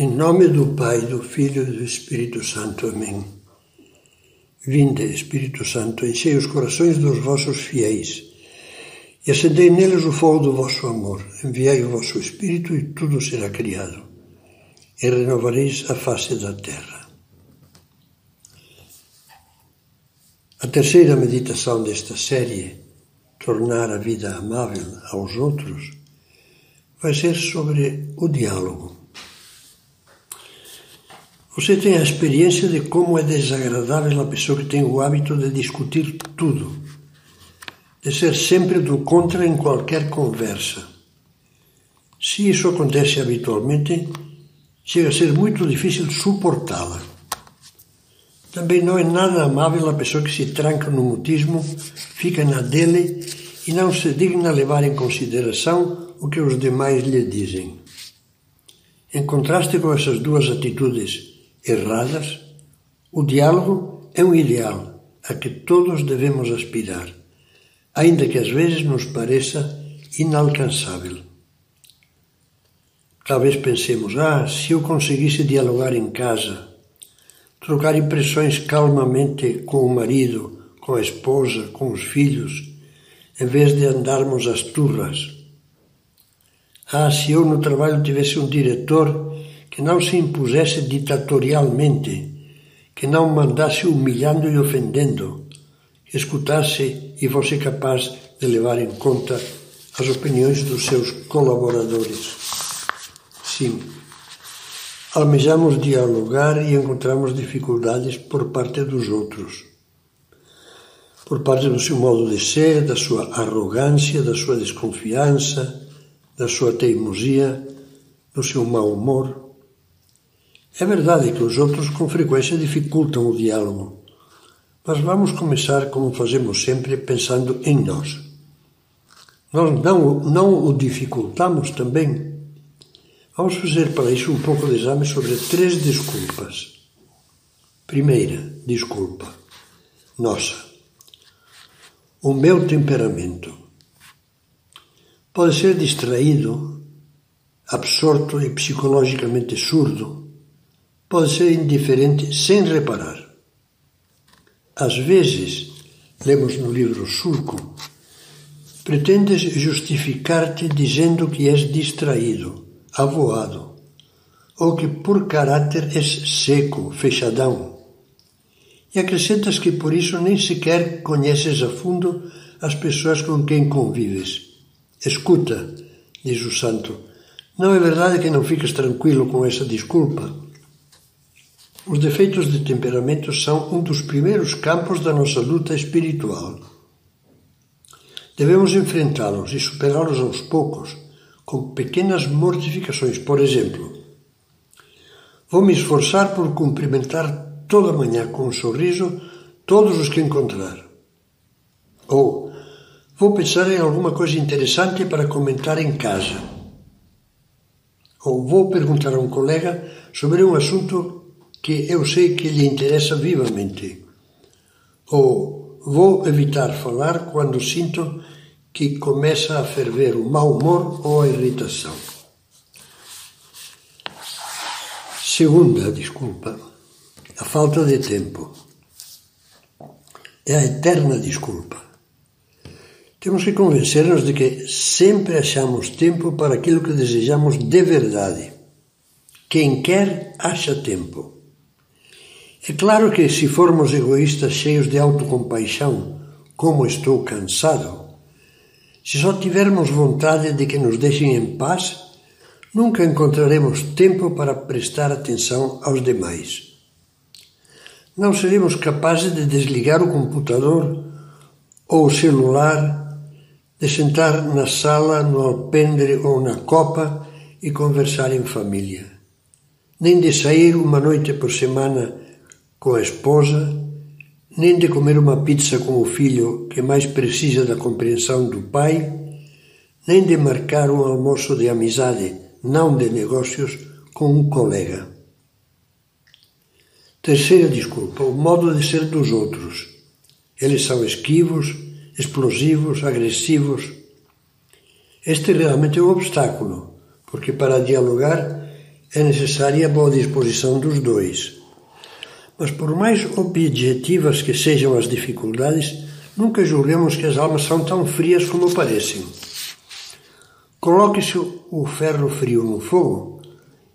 Em nome do Pai, do Filho e do Espírito Santo. Amém. Vinde, Espírito Santo, enchei os corações dos vossos fiéis e acendei neles o fogo do vosso amor. Enviai o vosso Espírito e tudo será criado, e renovareis a face da terra. A terceira meditação desta série, Tornar a Vida Amável aos Outros, vai ser sobre o diálogo. Você tem a experiência de como é desagradável a pessoa que tem o hábito de discutir tudo, de ser sempre do contra em qualquer conversa. Se isso acontece habitualmente, chega a ser muito difícil suportá-la. Também não é nada amável a pessoa que se tranca no mutismo, fica na dele e não se digna levar em consideração o que os demais lhe dizem. Em contraste com essas duas atitudes erradas, o diálogo é um ideal a que todos devemos aspirar, ainda que às vezes nos pareça inalcançável. Talvez pensemos: ah, se eu conseguisse dialogar em casa, trocar impressões calmamente com o marido, com a esposa, com os filhos, em vez de andarmos às turras. Ah, se eu no trabalho tivesse um diretor que não se impusesse ditatorialmente, que não mandasse humilhando e ofendendo, escutasse e fosse capaz de levar em conta as opiniões dos seus colaboradores. Sim, almejamos dialogar e encontramos dificuldades por parte dos outros. Por parte do seu modo de ser, da sua arrogância, da sua desconfiança, da sua teimosia, do seu mau humor. É verdade que os outros com frequência dificultam o diálogo, mas vamos começar como fazemos sempre, pensando em nós. Nós não, não o dificultamos também? Vamos fazer para isso um pouco de exame sobre três desculpas. Primeira desculpa, nossa. O meu temperamento pode ser distraído, absorto e psicologicamente surdo pode ser indiferente sem reparar. Às vezes, lemos no livro Surco, pretendes justificar-te dizendo que és distraído, avoado, ou que por caráter és seco, fechadão. E acrescentas que por isso nem sequer conheces a fundo as pessoas com quem convives. Escuta, diz o santo, não é verdade que não ficas tranquilo com essa desculpa? Os defeitos de temperamento são um dos primeiros campos da nossa luta espiritual. Devemos enfrentá-los e superá-los aos poucos, com pequenas mortificações. Por exemplo, vou me esforçar por cumprimentar toda manhã com um sorriso todos os que encontrar. Ou vou pensar em alguma coisa interessante para comentar em casa. Ou vou perguntar a um colega sobre um assunto que eu sei que lhe interessa vivamente. Ou vou evitar falar quando sinto que começa a ferver o mau humor ou a irritação. Segunda desculpa, a falta de tempo. É a eterna desculpa. Temos que convencer-nos de que sempre achamos tempo para aquilo que desejamos de verdade. Quem quer, acha tempo. É claro que se formos egoístas cheios de autocompaixão, como estou cansado, se só tivermos vontade de que nos deixem em paz, nunca encontraremos tempo para prestar atenção aos demais. Não seremos capazes de desligar o computador ou o celular, de sentar na sala, no alpendre ou na copa e conversar em família, nem de sair uma noite por semana com a esposa, nem de comer uma pizza com o filho que mais precisa da compreensão do pai, nem de marcar um almoço de amizade, não de negócios, com um colega. Terceira desculpa, o modo de ser dos outros. Eles são esquivos, explosivos, agressivos. Este realmente é um obstáculo, porque para dialogar é necessária a boa disposição dos dois. Mas por mais objetivas que sejam as dificuldades, nunca julguemos que as almas são tão frias como parecem. Coloque-se o ferro frio no fogo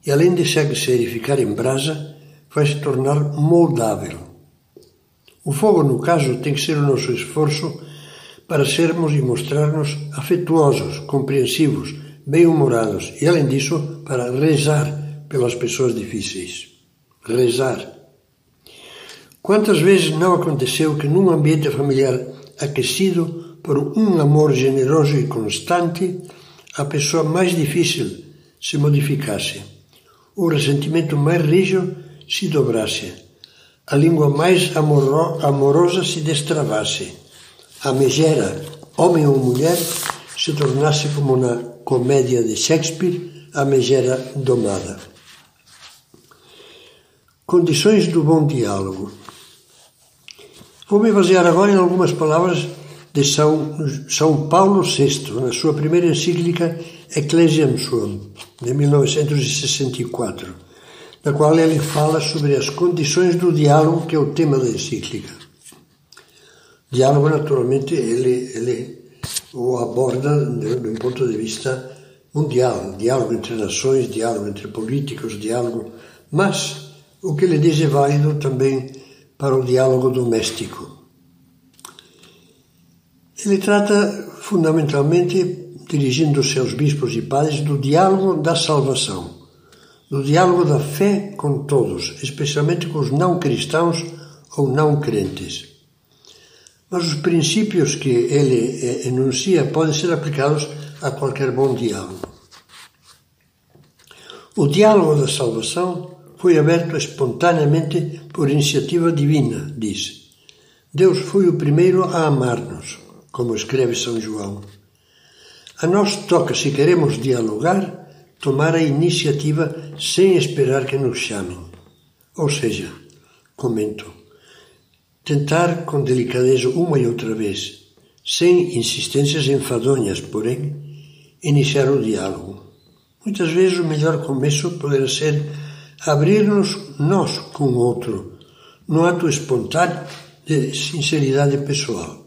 e, além de se ficar em brasa, vai se tornar moldável. O fogo, no caso, tem que ser o nosso esforço para sermos e mostrar-nos afetuosos, compreensivos, bem-humorados e, além disso, para rezar pelas pessoas difíceis. Rezar. Quantas vezes não aconteceu que num ambiente familiar aquecido por um amor generoso e constante, a pessoa mais difícil se modificasse, o ressentimento mais rijo se dobrasse, a língua mais amoro amorosa se destravasse, a megera, homem ou mulher, se tornasse como na comédia de Shakespeare, a megera domada. Condições do bom diálogo. Vou me basear agora em algumas palavras de São, São Paulo VI, na sua primeira encíclica Ecclesiam Suam, de 1964, na qual ele fala sobre as condições do diálogo, que é o tema da encíclica. Diálogo, naturalmente, ele, ele o aborda de um ponto de vista mundial, diálogo entre nações, diálogo entre políticos, diálogo, mas o que ele diz é válido também para o diálogo doméstico. Ele trata fundamentalmente, dirigindo-se aos bispos e padres, do diálogo da salvação, do diálogo da fé com todos, especialmente com os não cristãos ou não crentes. Mas os princípios que ele enuncia podem ser aplicados a qualquer bom diálogo. O diálogo da salvação foi aberto espontaneamente por iniciativa divina, diz. Deus foi o primeiro a amar-nos, como escreve São João. A nós toca, se queremos dialogar, tomar a iniciativa sem esperar que nos chamem. Ou seja, comento, tentar com delicadeza uma e outra vez, sem insistências enfadonhas, porém, iniciar o diálogo. Muitas vezes o melhor começo poderá ser abrir-nos nós com o outro, no ato espontâneo de sinceridade pessoal.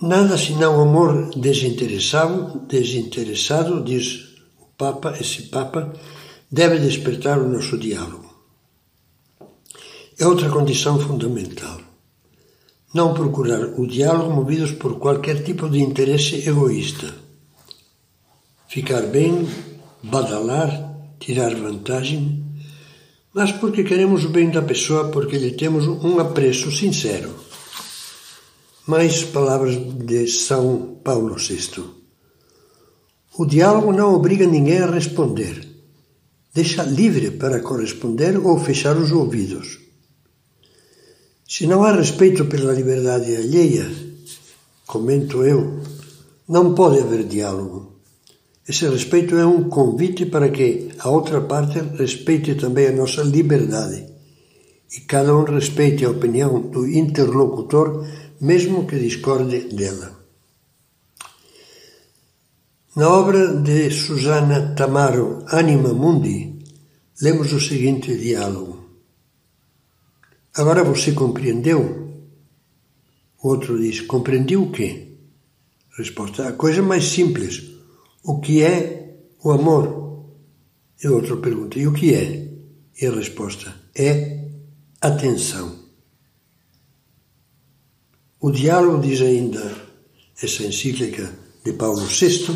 Nada senão amor desinteressado, desinteressado, diz o Papa, esse Papa, deve despertar o nosso diálogo. É outra condição fundamental. Não procurar o diálogo movidos por qualquer tipo de interesse egoísta. Ficar bem, badalar, tirar vantagem, mas porque queremos o bem da pessoa, porque lhe temos um apreço sincero. Mais palavras de São Paulo VI. O diálogo não obriga ninguém a responder. Deixa livre para corresponder ou fechar os ouvidos. Se não há respeito pela liberdade alheia, comento eu, não pode haver diálogo. Esse respeito é um convite para que a outra parte respeite também a nossa liberdade e cada um respeite a opinião do interlocutor, mesmo que discorde dela. Na obra de Susana Tamaro, Anima Mundi, lemos o seguinte diálogo. Agora você compreendeu? O outro diz: Compreendi o quê? Resposta: A coisa mais simples o que é o amor? E o outro pergunta: e o que é? E a resposta é atenção. O diálogo, diz ainda essa encíclica de Paulo VI,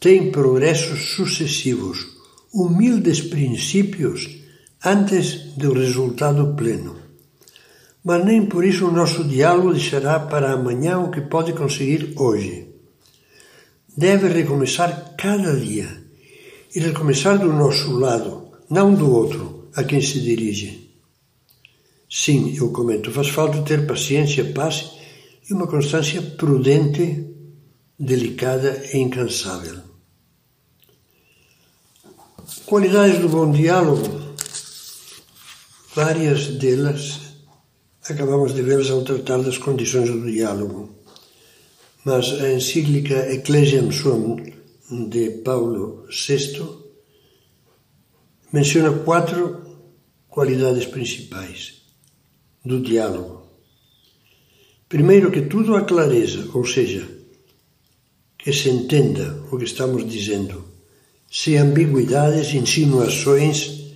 tem progressos sucessivos, humildes princípios antes do resultado pleno. Mas nem por isso o nosso diálogo deixará para amanhã o que pode conseguir hoje deve recomeçar cada dia e recomeçar do nosso lado, não do outro a quem se dirige. Sim, eu comento, faz falta ter paciência, paz e uma constância prudente, delicada e incansável. Qualidades do bom diálogo, várias delas acabamos de vê-las ao tratar das condições do diálogo mas a encíclica Ecclesiam Suam de Paulo VI menciona quatro qualidades principais do diálogo. Primeiro que tudo a clareza, ou seja, que se entenda o que estamos dizendo, sem ambiguidades, insinuações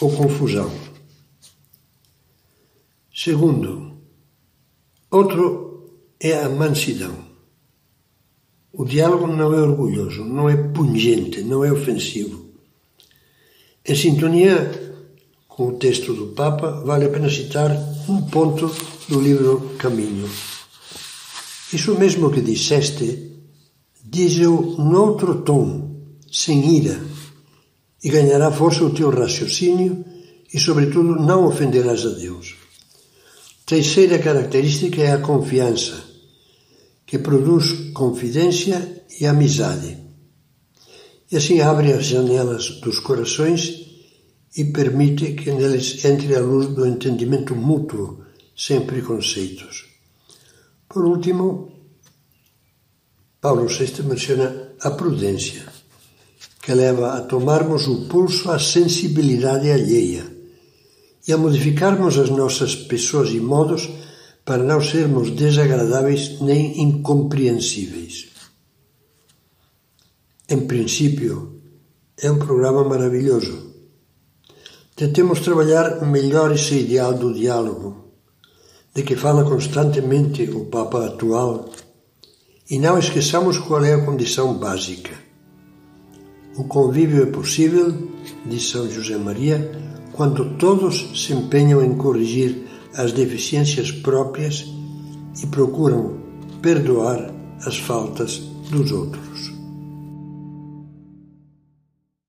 ou confusão. Segundo, outro é a mansidão. O diálogo não é orgulhoso, não é pungente, não é ofensivo. Em sintonia com o texto do Papa, vale a pena citar um ponto do livro Caminho. Isso mesmo que disseste, diz-o noutro tom, sem ira, e ganhará força o teu raciocínio e, sobretudo, não ofenderás a Deus. Terceira característica é a confiança que produz confidência e amizade. E assim abre as janelas dos corações e permite que neles entre a luz do entendimento mútuo, sem preconceitos. Por último, Paulo VI menciona a prudência, que leva a tomarmos o pulso à sensibilidade alheia e a modificarmos as nossas pessoas e modos para não sermos desagradáveis nem incompreensíveis. Em princípio, é um programa maravilhoso. Tentemos trabalhar melhor esse ideal do diálogo, de que fala constantemente o Papa atual, e não esqueçamos qual é a condição básica. O convívio é possível, diz São José Maria, quando todos se empenham em corrigir as deficiências próprias e procuram perdoar as faltas dos outros.